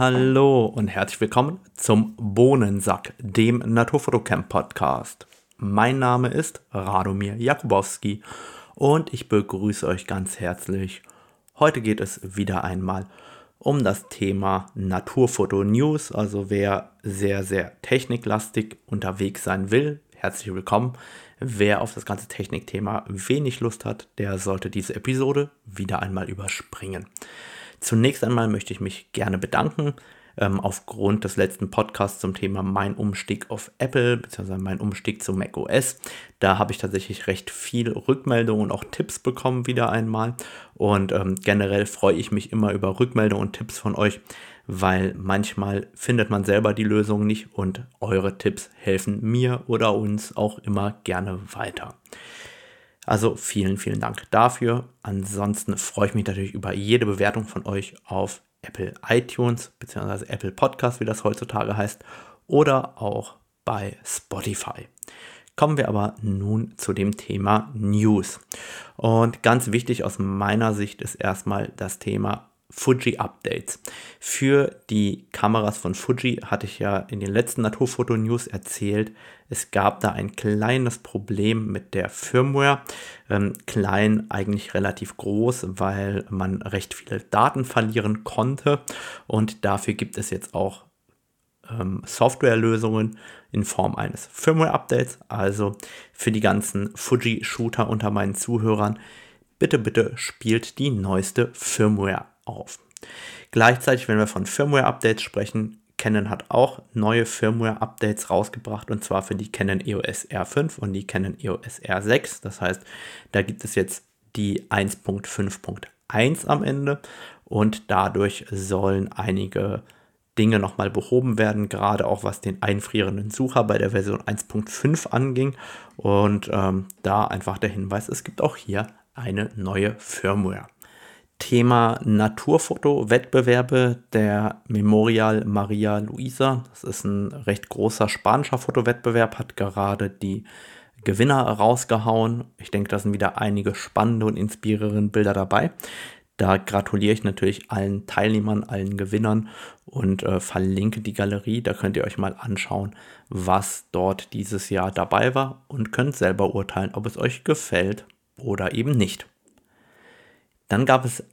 Hallo und herzlich willkommen zum Bohnensack, dem Naturfotocamp Podcast. Mein Name ist Radomir Jakubowski und ich begrüße euch ganz herzlich. Heute geht es wieder einmal um das Thema Naturfoto News, also wer sehr, sehr techniklastig unterwegs sein will, herzlich willkommen. Wer auf das ganze Technikthema wenig Lust hat, der sollte diese Episode wieder einmal überspringen. Zunächst einmal möchte ich mich gerne bedanken. Ähm, aufgrund des letzten Podcasts zum Thema mein Umstieg auf Apple bzw. mein Umstieg zu macOS. Da habe ich tatsächlich recht viel Rückmeldungen und auch Tipps bekommen wieder einmal. Und ähm, generell freue ich mich immer über Rückmeldungen und Tipps von euch, weil manchmal findet man selber die Lösung nicht und eure Tipps helfen mir oder uns auch immer gerne weiter. Also vielen, vielen Dank dafür. Ansonsten freue ich mich natürlich über jede Bewertung von euch auf Apple iTunes bzw. Apple Podcast, wie das heutzutage heißt, oder auch bei Spotify. Kommen wir aber nun zu dem Thema News. Und ganz wichtig aus meiner Sicht ist erstmal das Thema Fuji Updates. Für die Kameras von Fuji hatte ich ja in den letzten Naturfoto News erzählt, es gab da ein kleines Problem mit der Firmware. Ähm, klein, eigentlich relativ groß, weil man recht viele Daten verlieren konnte. Und dafür gibt es jetzt auch ähm, Softwarelösungen in Form eines Firmware-Updates. Also für die ganzen Fuji-Shooter unter meinen Zuhörern, bitte, bitte spielt die neueste Firmware auf. Gleichzeitig, wenn wir von Firmware-Updates sprechen, Canon hat auch neue Firmware-Updates rausgebracht und zwar für die Canon EOS R5 und die Canon EOS R6. Das heißt, da gibt es jetzt die 1.5.1 am Ende und dadurch sollen einige Dinge nochmal behoben werden, gerade auch was den einfrierenden Sucher bei der Version 1.5 anging. Und ähm, da einfach der Hinweis, es gibt auch hier eine neue Firmware. Thema Naturfoto-Wettbewerbe der Memorial Maria Luisa. Das ist ein recht großer spanischer Fotowettbewerb, hat gerade die Gewinner rausgehauen. Ich denke, da sind wieder einige spannende und inspirierende Bilder dabei. Da gratuliere ich natürlich allen Teilnehmern, allen Gewinnern und äh, verlinke die Galerie. Da könnt ihr euch mal anschauen, was dort dieses Jahr dabei war und könnt selber urteilen, ob es euch gefällt oder eben nicht. Dann gab es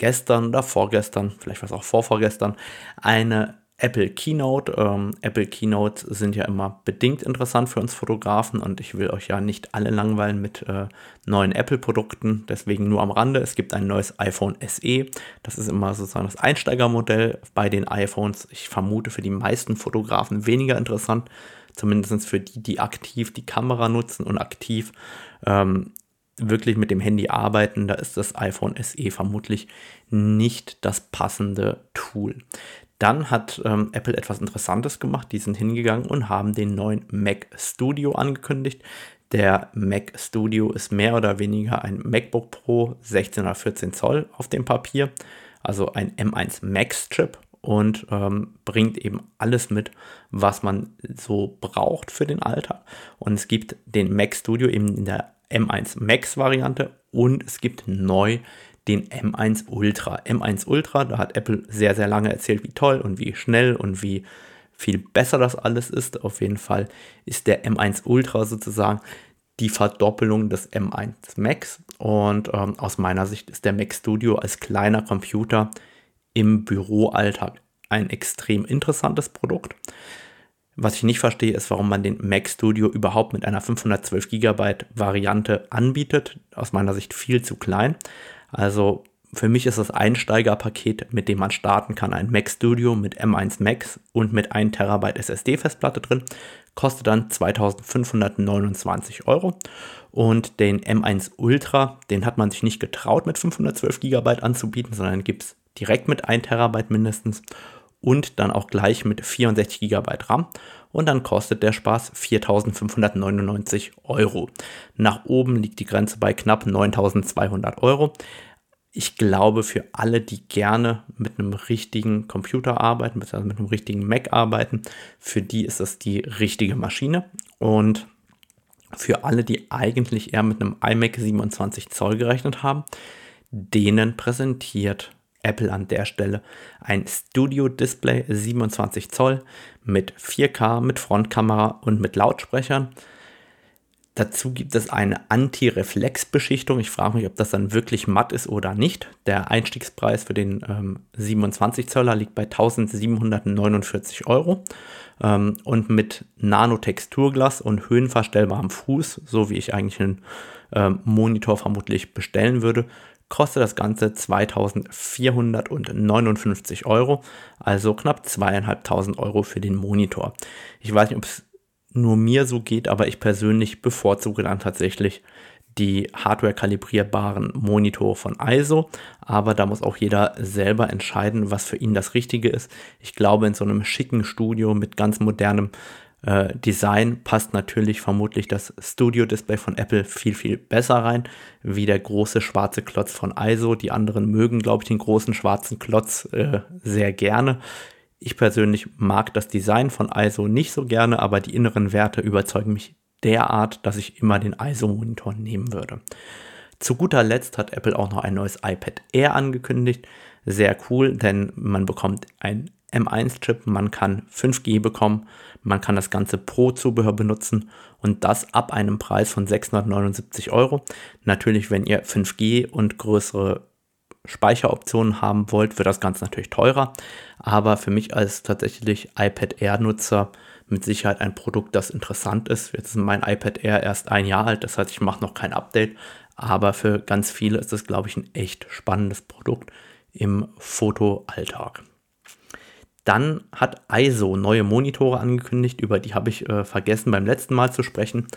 gestern oder vorgestern, vielleicht war es auch vorvorgestern, eine Apple Keynote. Ähm, Apple Keynotes sind ja immer bedingt interessant für uns Fotografen und ich will euch ja nicht alle langweilen mit äh, neuen Apple-Produkten, deswegen nur am Rande. Es gibt ein neues iPhone SE. Das ist immer sozusagen das Einsteigermodell bei den iPhones. Ich vermute für die meisten Fotografen weniger interessant, zumindest für die, die aktiv die Kamera nutzen und aktiv ähm, wirklich mit dem Handy arbeiten, da ist das iPhone SE vermutlich nicht das passende Tool. Dann hat ähm, Apple etwas Interessantes gemacht. Die sind hingegangen und haben den neuen Mac Studio angekündigt. Der Mac Studio ist mehr oder weniger ein MacBook Pro 16 oder 14 Zoll auf dem Papier, also ein M1 Max Chip und ähm, bringt eben alles mit, was man so braucht für den Alltag. Und es gibt den Mac Studio eben in der M1 Max Variante und es gibt neu den M1 Ultra. M1 Ultra, da hat Apple sehr, sehr lange erzählt, wie toll und wie schnell und wie viel besser das alles ist. Auf jeden Fall ist der M1 Ultra sozusagen die Verdoppelung des M1 Max. Und ähm, aus meiner Sicht ist der Mac Studio als kleiner Computer im Büroalltag ein extrem interessantes Produkt. Was ich nicht verstehe, ist, warum man den Mac Studio überhaupt mit einer 512 GB Variante anbietet. Aus meiner Sicht viel zu klein. Also für mich ist das Einsteigerpaket, mit dem man starten kann, ein Mac Studio mit M1 Max und mit 1 TB SSD-Festplatte drin. Kostet dann 2529 Euro. Und den M1 Ultra, den hat man sich nicht getraut, mit 512 GB anzubieten, sondern gibt es direkt mit 1 TB mindestens und dann auch gleich mit 64 GB RAM und dann kostet der Spaß 4.599 Euro. Nach oben liegt die Grenze bei knapp 9.200 Euro. Ich glaube, für alle, die gerne mit einem richtigen Computer arbeiten, beziehungsweise mit einem richtigen Mac arbeiten, für die ist das die richtige Maschine. Und für alle, die eigentlich eher mit einem iMac 27 Zoll gerechnet haben, denen präsentiert Apple an der Stelle ein Studio Display 27 Zoll mit 4K, mit Frontkamera und mit Lautsprechern. Dazu gibt es eine Anti-Reflex-Beschichtung. Ich frage mich, ob das dann wirklich matt ist oder nicht. Der Einstiegspreis für den ähm, 27 Zöller liegt bei 1749 Euro. Ähm, und mit Nanotexturglas und höhenverstellbarem Fuß, so wie ich eigentlich einen ähm, Monitor vermutlich bestellen würde, kostet das Ganze 2459 Euro, also knapp zweieinhalbtausend Euro für den Monitor. Ich weiß nicht, ob es nur mir so geht, aber ich persönlich bevorzuge dann tatsächlich die hardware-kalibrierbaren Monitore von ISO, aber da muss auch jeder selber entscheiden, was für ihn das Richtige ist. Ich glaube, in so einem schicken Studio mit ganz modernem äh, Design passt natürlich vermutlich das Studio-Display von Apple viel, viel besser rein, wie der große schwarze Klotz von ISO. Die anderen mögen, glaube ich, den großen schwarzen Klotz äh, sehr gerne. Ich persönlich mag das Design von ISO nicht so gerne, aber die inneren Werte überzeugen mich derart, dass ich immer den ISO-Monitor nehmen würde. Zu guter Letzt hat Apple auch noch ein neues iPad Air angekündigt. Sehr cool, denn man bekommt ein M1-Chip, man kann 5G bekommen, man kann das ganze Pro-Zubehör benutzen und das ab einem Preis von 679 Euro. Natürlich, wenn ihr 5G und größere Speicheroptionen haben wollt, wird das Ganze natürlich teurer. Aber für mich als tatsächlich iPad Air-Nutzer mit Sicherheit ein Produkt, das interessant ist. Jetzt ist mein iPad Air erst ein Jahr alt, das heißt, ich mache noch kein Update. Aber für ganz viele ist das, glaube ich, ein echt spannendes Produkt im Fotoalltag. Dann hat ISO neue Monitore angekündigt, über die habe ich äh, vergessen beim letzten Mal zu sprechen.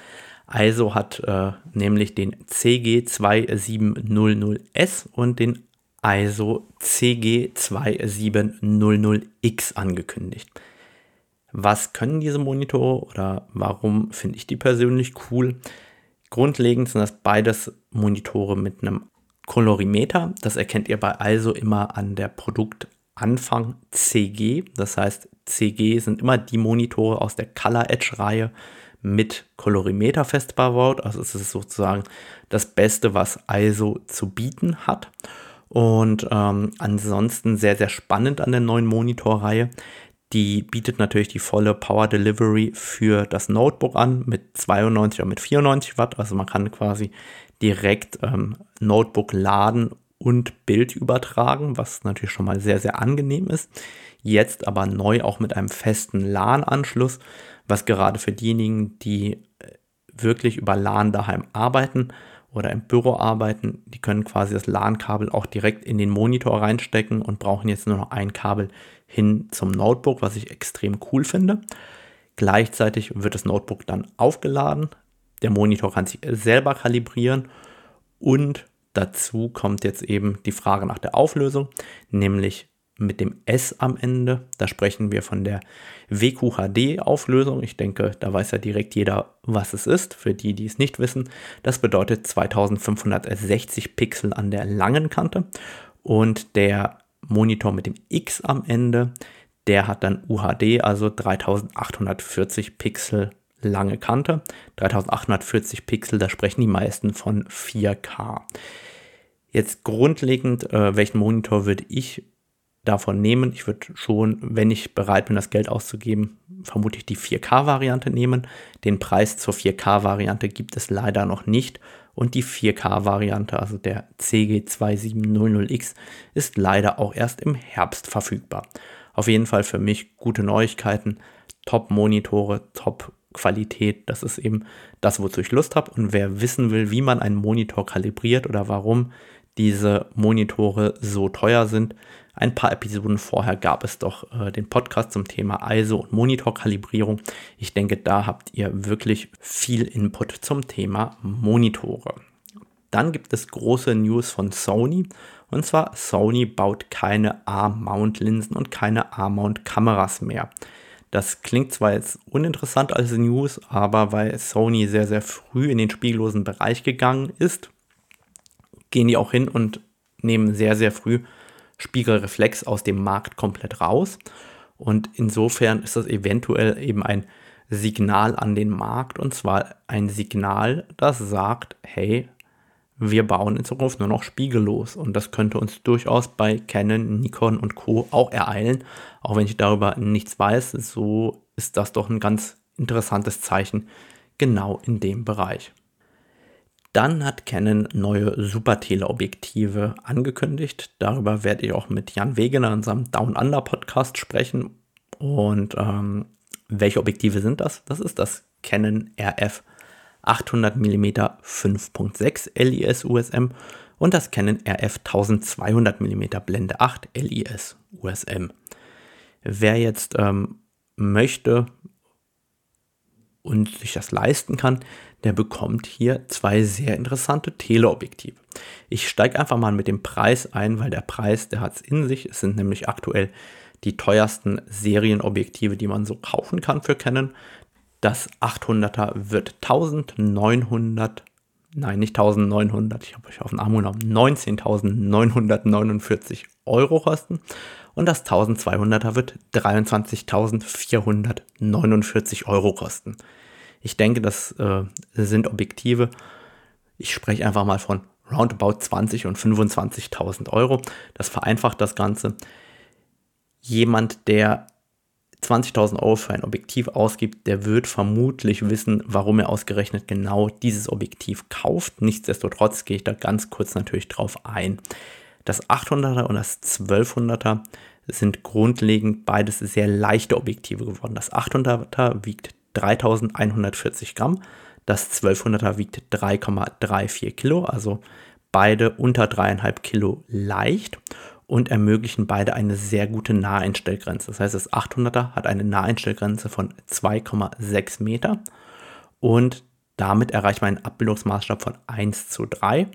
ISO hat äh, nämlich den CG2700S und den ISO CG2700X angekündigt. Was können diese Monitore oder warum finde ich die persönlich cool? Grundlegend sind das beides Monitore mit einem Kolorimeter. Das erkennt ihr bei ISO immer an der Produktanfang CG. Das heißt, CG sind immer die Monitore aus der Color Edge Reihe mit Kolorimeter festverbaut. Also es ist sozusagen das Beste, was ISO zu bieten hat. Und ähm, ansonsten sehr, sehr spannend an der neuen Monitorreihe. Die bietet natürlich die volle Power Delivery für das Notebook an mit 92 oder mit 94 Watt. Also man kann quasi direkt ähm, Notebook laden und Bild übertragen, was natürlich schon mal sehr, sehr angenehm ist. Jetzt aber neu auch mit einem festen LAN-Anschluss, was gerade für diejenigen, die äh, wirklich über LAN daheim arbeiten, oder im Büro arbeiten, die können quasi das LAN-Kabel auch direkt in den Monitor reinstecken und brauchen jetzt nur noch ein Kabel hin zum Notebook, was ich extrem cool finde. Gleichzeitig wird das Notebook dann aufgeladen. Der Monitor kann sich selber kalibrieren und dazu kommt jetzt eben die Frage nach der Auflösung, nämlich mit dem S am Ende. Da sprechen wir von der WQHD-Auflösung. Ich denke, da weiß ja direkt jeder, was es ist. Für die, die es nicht wissen, das bedeutet 2560 Pixel an der langen Kante. Und der Monitor mit dem X am Ende, der hat dann UHD, also 3840 Pixel lange Kante. 3840 Pixel, da sprechen die meisten von 4K. Jetzt grundlegend, äh, welchen Monitor würde ich davon nehmen. Ich würde schon, wenn ich bereit bin, das Geld auszugeben, vermutlich die 4K-Variante nehmen. Den Preis zur 4K-Variante gibt es leider noch nicht. Und die 4K-Variante, also der CG2700X, ist leider auch erst im Herbst verfügbar. Auf jeden Fall für mich gute Neuigkeiten, Top-Monitore, Top-Qualität. Das ist eben das, wozu ich Lust habe. Und wer wissen will, wie man einen Monitor kalibriert oder warum diese Monitore so teuer sind, ein paar Episoden vorher gab es doch äh, den Podcast zum Thema ISO und Monitorkalibrierung. Ich denke, da habt ihr wirklich viel Input zum Thema Monitore. Dann gibt es große News von Sony. Und zwar, Sony baut keine A-Mount-Linsen und keine A-Mount-Kameras mehr. Das klingt zwar jetzt uninteressant als News, aber weil Sony sehr, sehr früh in den spiegellosen Bereich gegangen ist, gehen die auch hin und nehmen sehr, sehr früh Spiegelreflex aus dem Markt komplett raus. Und insofern ist das eventuell eben ein Signal an den Markt und zwar ein Signal, das sagt, hey, wir bauen in Zukunft nur noch spiegellos. Und das könnte uns durchaus bei Canon, Nikon und Co. auch ereilen. Auch wenn ich darüber nichts weiß, so ist das doch ein ganz interessantes Zeichen genau in dem Bereich. Dann hat Canon neue Super-Teleobjektive angekündigt. Darüber werde ich auch mit Jan Wegener in seinem Down Under Podcast sprechen. Und ähm, welche Objektive sind das? Das ist das Canon RF 800 mm 5.6 LIS USM und das Canon RF 1200 mm Blende 8 LIS USM. Wer jetzt ähm, möchte und sich das leisten kann, der bekommt hier zwei sehr interessante Teleobjektive. Ich steige einfach mal mit dem Preis ein, weil der Preis, der hat es in sich. Es sind nämlich aktuell die teuersten Serienobjektive, die man so kaufen kann für Canon. Das 800er wird 1900, nein, nicht 1900, ich habe euch auf den Arm genommen, 19.949 Euro kosten. Und das 1200er wird 23.449 Euro kosten. Ich denke, das äh, sind Objektive. Ich spreche einfach mal von roundabout 20 und 25.000 Euro. Das vereinfacht das Ganze. Jemand, der 20.000 Euro für ein Objektiv ausgibt, der wird vermutlich wissen, warum er ausgerechnet genau dieses Objektiv kauft. Nichtsdestotrotz gehe ich da ganz kurz natürlich drauf ein. Das 800er und das 1200er sind grundlegend beides sehr leichte Objektive geworden. Das 800er wiegt 3140 Gramm, das 1200er wiegt 3,34 Kilo, also beide unter 3,5 Kilo leicht und ermöglichen beide eine sehr gute Naheinstellgrenze. Das heißt, das 800er hat eine Naheinstellgrenze von 2,6 Meter und damit erreicht man einen Abbildungsmaßstab von 1 zu 3.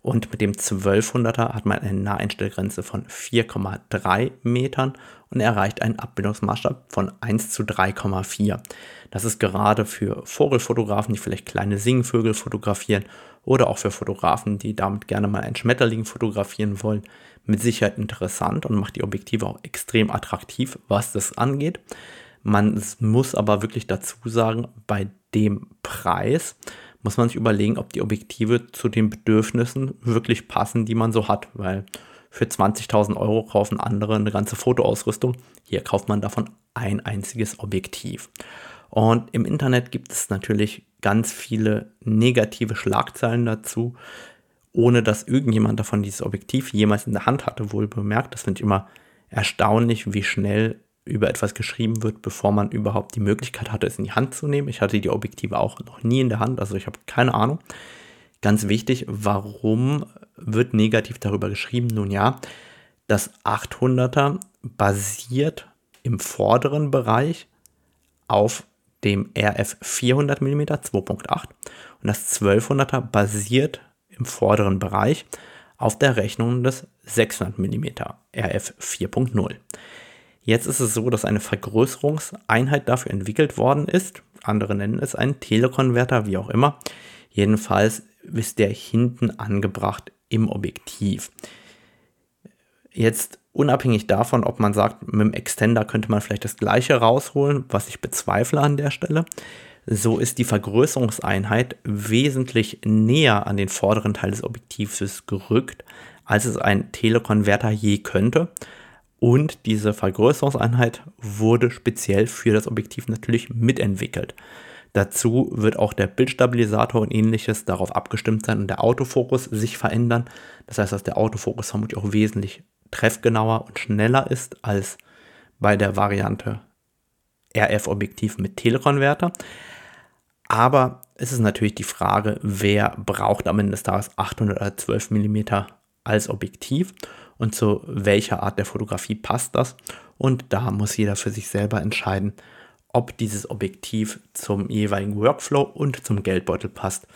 Und mit dem 1200er hat man eine Naheinstellgrenze von 4,3 Metern und erreicht einen Abbildungsmaßstab von 1 zu 3,4. Das ist gerade für Vogelfotografen, die vielleicht kleine Singvögel fotografieren oder auch für Fotografen, die damit gerne mal einen Schmetterling fotografieren wollen, mit Sicherheit interessant und macht die Objektive auch extrem attraktiv, was das angeht. Man muss aber wirklich dazu sagen, bei dem Preis muss man sich überlegen, ob die Objektive zu den Bedürfnissen wirklich passen, die man so hat, weil für 20.000 Euro kaufen andere eine ganze Fotoausrüstung. Hier kauft man davon ein einziges Objektiv. Und im Internet gibt es natürlich ganz viele negative Schlagzeilen dazu, ohne dass irgendjemand davon dieses Objektiv jemals in der Hand hatte, wohl bemerkt. Das finde ich immer erstaunlich, wie schnell über etwas geschrieben wird, bevor man überhaupt die Möglichkeit hatte, es in die Hand zu nehmen. Ich hatte die Objektive auch noch nie in der Hand, also ich habe keine Ahnung. Ganz wichtig, warum wird negativ darüber geschrieben? Nun ja, das 800er basiert im vorderen Bereich auf dem RF 400 mm 2.8 und das 1200er basiert im vorderen Bereich auf der Rechnung des 600 mm RF 4.0. Jetzt ist es so, dass eine Vergrößerungseinheit dafür entwickelt worden ist. Andere nennen es einen Telekonverter, wie auch immer. Jedenfalls ist der hinten angebracht im Objektiv. Jetzt unabhängig davon, ob man sagt, mit dem Extender könnte man vielleicht das gleiche rausholen, was ich bezweifle an der Stelle, so ist die Vergrößerungseinheit wesentlich näher an den vorderen Teil des Objektivs gerückt, als es ein Telekonverter je könnte. Und diese Vergrößerungseinheit wurde speziell für das Objektiv natürlich mitentwickelt. Dazu wird auch der Bildstabilisator und ähnliches darauf abgestimmt sein und der Autofokus sich verändern. Das heißt, dass der Autofokus vermutlich auch wesentlich treffgenauer und schneller ist als bei der Variante RF-Objektiv mit Telekonverter. Aber es ist natürlich die Frage, wer braucht am Ende des Tages 800 oder 12 mm als Objektiv und zu welcher Art der Fotografie passt das. Und da muss jeder für sich selber entscheiden, ob dieses Objektiv zum jeweiligen Workflow und zum Geldbeutel passt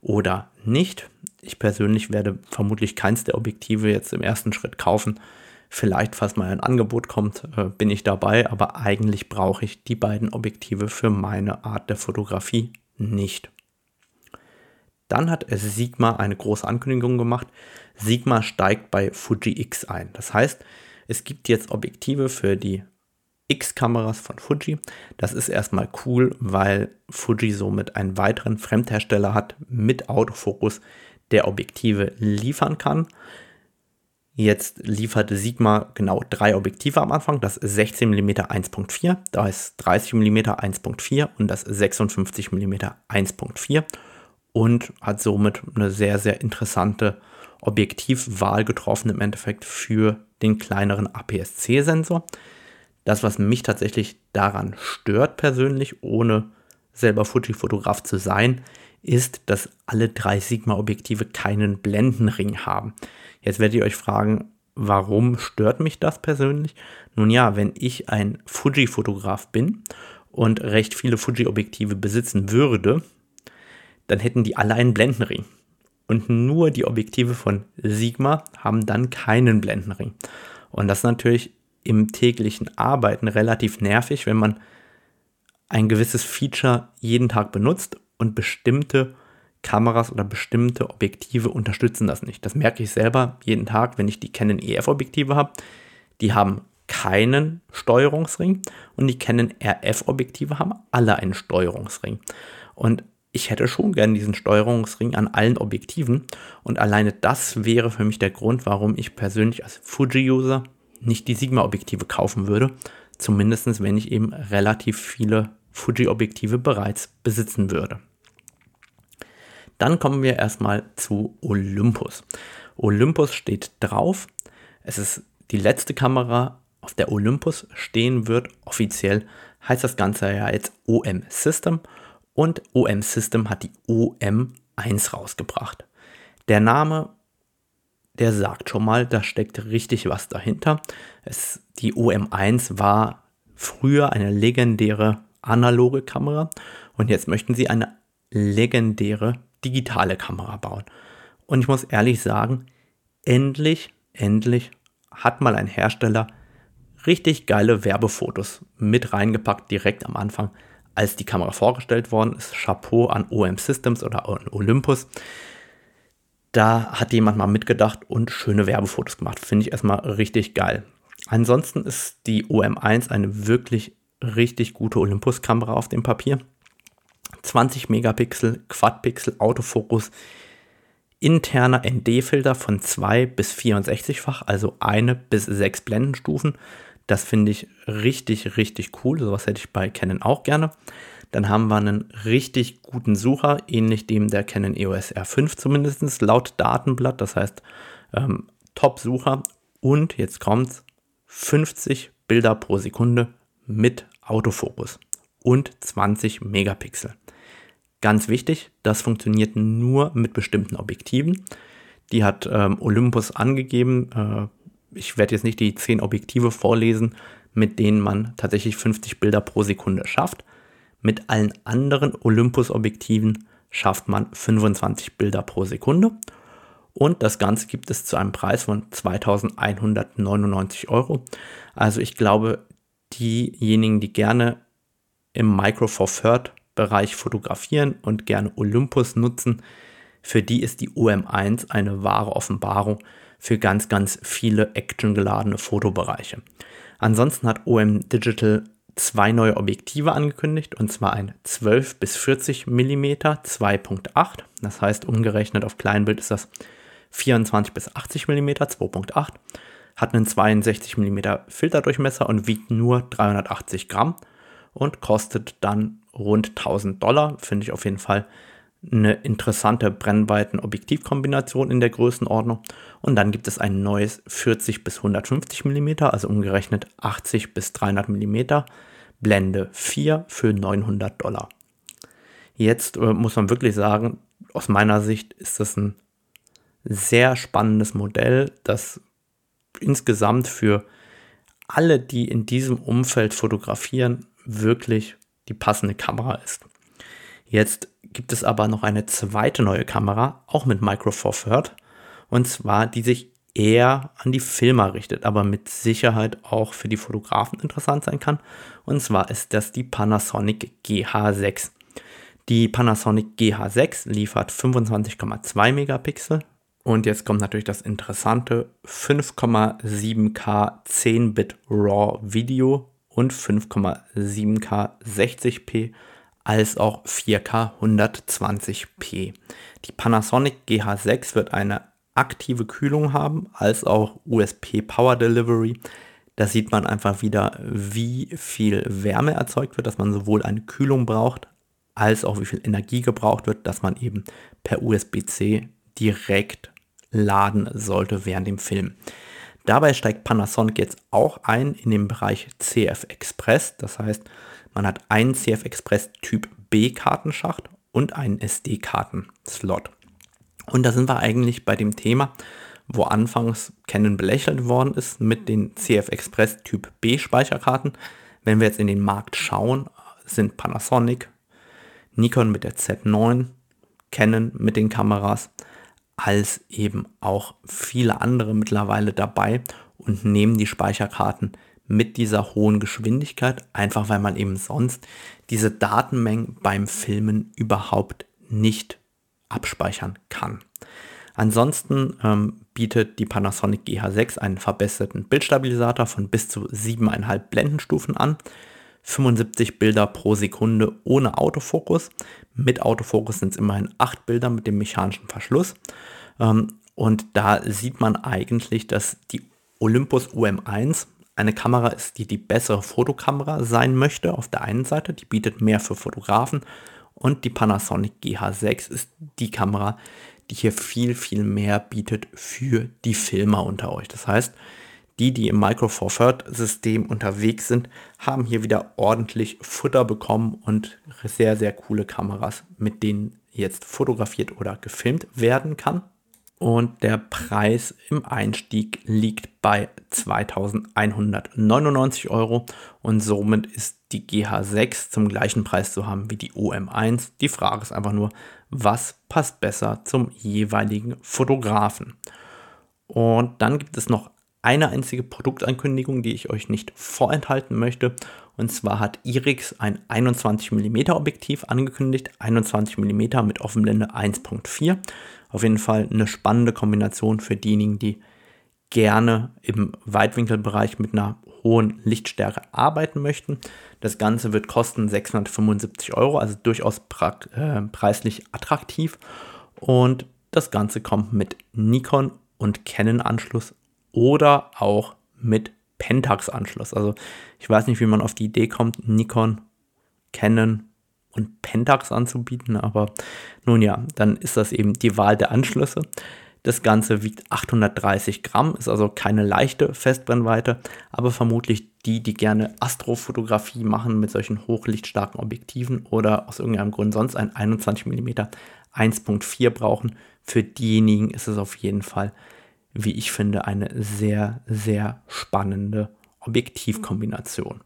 oder nicht. Ich persönlich werde vermutlich keins der Objektive jetzt im ersten Schritt kaufen. Vielleicht, falls mal ein Angebot kommt, äh, bin ich dabei, aber eigentlich brauche ich die beiden Objektive für meine Art der Fotografie nicht. Dann hat Sigma eine große Ankündigung gemacht. Sigma steigt bei Fuji X ein. Das heißt, es gibt jetzt Objektive für die X-Kameras von Fuji. Das ist erstmal cool, weil Fuji somit einen weiteren Fremdhersteller hat mit Autofokus, der Objektive liefern kann. Jetzt liefert Sigma genau drei Objektive am Anfang, das 16 mm 1.4, da ist 30 mm 1.4 und das 56 mm 1.4 und hat somit eine sehr, sehr interessante Objektivwahl getroffen im Endeffekt für den kleineren APS-C-Sensor. Das, was mich tatsächlich daran stört persönlich, ohne selber Fuji-Fotograf zu sein, ist, dass alle drei Sigma-Objektive keinen Blendenring haben. Jetzt werdet ihr euch fragen, warum stört mich das persönlich? Nun ja, wenn ich ein Fuji-Fotograf bin und recht viele Fuji-Objektive besitzen würde, dann hätten die alle einen Blendenring. Und nur die Objektive von Sigma haben dann keinen Blendenring. Und das ist natürlich im täglichen Arbeiten relativ nervig, wenn man ein gewisses Feature jeden Tag benutzt und bestimmte Kameras oder bestimmte Objektive unterstützen das nicht. Das merke ich selber jeden Tag, wenn ich die Canon EF-Objektive habe. Die haben keinen Steuerungsring und die Canon RF-Objektive haben alle einen Steuerungsring. Und ich hätte schon gern diesen Steuerungsring an allen Objektiven und alleine das wäre für mich der Grund, warum ich persönlich als Fuji-User nicht die Sigma-Objektive kaufen würde. Zumindest wenn ich eben relativ viele Fuji-Objektive bereits besitzen würde. Dann kommen wir erstmal zu Olympus. Olympus steht drauf. Es ist die letzte Kamera, auf der Olympus stehen wird. Offiziell heißt das Ganze ja jetzt OM System und OM System hat die OM1 rausgebracht. Der Name, der sagt schon mal, da steckt richtig was dahinter. Es, die OM1 war früher eine legendäre analoge Kamera und jetzt möchten sie eine legendäre digitale Kamera bauen. Und ich muss ehrlich sagen, endlich, endlich hat mal ein Hersteller richtig geile Werbefotos mit reingepackt direkt am Anfang, als die Kamera vorgestellt worden ist. Chapeau an OM Systems oder an Olympus. Da hat jemand mal mitgedacht und schöne Werbefotos gemacht. Finde ich erstmal richtig geil. Ansonsten ist die OM1 eine wirklich richtig gute Olympus-Kamera auf dem Papier. 20 Megapixel, Quadpixel, Autofokus, interner ND-Filter von 2 bis 64-fach, also eine bis sechs Blendenstufen. Das finde ich richtig, richtig cool. Sowas hätte ich bei Canon auch gerne. Dann haben wir einen richtig guten Sucher, ähnlich dem der Canon EOS R5 zumindest, laut Datenblatt. Das heißt, ähm, Top-Sucher. Und jetzt kommt 50 Bilder pro Sekunde mit Autofokus und 20 Megapixel. Ganz wichtig, das funktioniert nur mit bestimmten Objektiven. Die hat ähm, Olympus angegeben. Äh, ich werde jetzt nicht die 10 Objektive vorlesen, mit denen man tatsächlich 50 Bilder pro Sekunde schafft. Mit allen anderen Olympus-Objektiven schafft man 25 Bilder pro Sekunde. Und das Ganze gibt es zu einem Preis von 2199 Euro. Also ich glaube, diejenigen, die gerne im Micro Four Third Bereich fotografieren und gerne Olympus nutzen, für die ist die OM1 eine wahre Offenbarung für ganz, ganz viele actiongeladene Fotobereiche. Ansonsten hat OM Digital zwei neue Objektive angekündigt, und zwar ein 12 bis 40 mm 2.8. Das heißt, umgerechnet auf Kleinbild ist das 24 bis 80 mm 2.8 hat einen 62 mm Filterdurchmesser und wiegt nur 380 Gramm und kostet dann rund 1000 Dollar. Finde ich auf jeden Fall eine interessante Brennweiten-Objektivkombination in der Größenordnung. Und dann gibt es ein neues 40 bis 150 mm, also umgerechnet 80 bis 300 mm, Blende 4 für 900 Dollar. Jetzt äh, muss man wirklich sagen, aus meiner Sicht ist das ein sehr spannendes Modell, das insgesamt für alle, die in diesem Umfeld fotografieren, wirklich die passende Kamera ist. Jetzt gibt es aber noch eine zweite neue Kamera, auch mit Micro Four Third, und zwar die sich eher an die Filmer richtet, aber mit Sicherheit auch für die Fotografen interessant sein kann. Und zwar ist das die Panasonic GH6. Die Panasonic GH6 liefert 25,2 Megapixel und jetzt kommt natürlich das interessante 5,7K 10-Bit RAW Video und 5,7K 60p als auch 4K 120p. Die Panasonic GH6 wird eine aktive Kühlung haben, als auch USP Power Delivery. Da sieht man einfach wieder, wie viel Wärme erzeugt wird, dass man sowohl eine Kühlung braucht, als auch wie viel Energie gebraucht wird, dass man eben per USB-C direkt laden sollte während dem Film. Dabei steigt Panasonic jetzt auch ein in den Bereich CF Express. Das heißt, man hat einen CF Express Typ B Kartenschacht und einen SD-Karten-Slot. Und da sind wir eigentlich bei dem Thema, wo anfangs Canon belächelt worden ist mit den CF Express Typ B Speicherkarten. Wenn wir jetzt in den Markt schauen, sind Panasonic, Nikon mit der Z9, Canon mit den Kameras, als eben auch viele andere mittlerweile dabei und nehmen die Speicherkarten mit dieser hohen Geschwindigkeit, einfach weil man eben sonst diese Datenmengen beim Filmen überhaupt nicht abspeichern kann. Ansonsten ähm, bietet die Panasonic GH6 einen verbesserten Bildstabilisator von bis zu 7,5 Blendenstufen an, 75 Bilder pro Sekunde ohne Autofokus. Mit Autofokus sind es immerhin 8 Bilder mit dem mechanischen Verschluss. Ähm, und da sieht man eigentlich, dass die Olympus UM1 eine Kamera ist, die die bessere Fotokamera sein möchte auf der einen Seite. Die bietet mehr für Fotografen. Und die Panasonic GH6 ist die Kamera, die hier viel, viel mehr bietet für die Filmer unter euch. Das heißt, die, die im Micro Four Third System unterwegs sind, haben hier wieder ordentlich Futter bekommen und sehr, sehr coole Kameras, mit denen jetzt fotografiert oder gefilmt werden kann. Und der Preis im Einstieg liegt bei 2199 Euro und somit ist die GH6 zum gleichen Preis zu haben wie die OM1. Die Frage ist einfach nur, was passt besser zum jeweiligen Fotografen? Und dann gibt es noch eine einzige Produktankündigung, die ich euch nicht vorenthalten möchte. Und zwar hat Irix ein 21 mm Objektiv angekündigt. 21 mm mit Offenblende 1.4. Auf jeden Fall eine spannende Kombination für diejenigen, die gerne im Weitwinkelbereich mit einer hohen Lichtstärke arbeiten möchten. Das Ganze wird kosten 675 Euro, also durchaus äh, preislich attraktiv. Und das Ganze kommt mit Nikon und Canon Anschluss oder auch mit Pentax-Anschluss. Also ich weiß nicht, wie man auf die Idee kommt, Nikon, Canon und Pentax anzubieten, aber nun ja, dann ist das eben die Wahl der Anschlüsse. Das Ganze wiegt 830 Gramm, ist also keine leichte Festbrennweite, aber vermutlich die, die gerne Astrofotografie machen mit solchen hochlichtstarken Objektiven oder aus irgendeinem Grund sonst ein 21 mm 1.4 brauchen, für diejenigen ist es auf jeden Fall wie ich finde, eine sehr, sehr spannende Objektivkombination.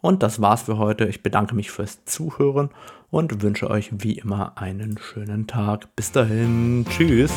Und das war's für heute. Ich bedanke mich fürs Zuhören und wünsche euch wie immer einen schönen Tag. Bis dahin, tschüss.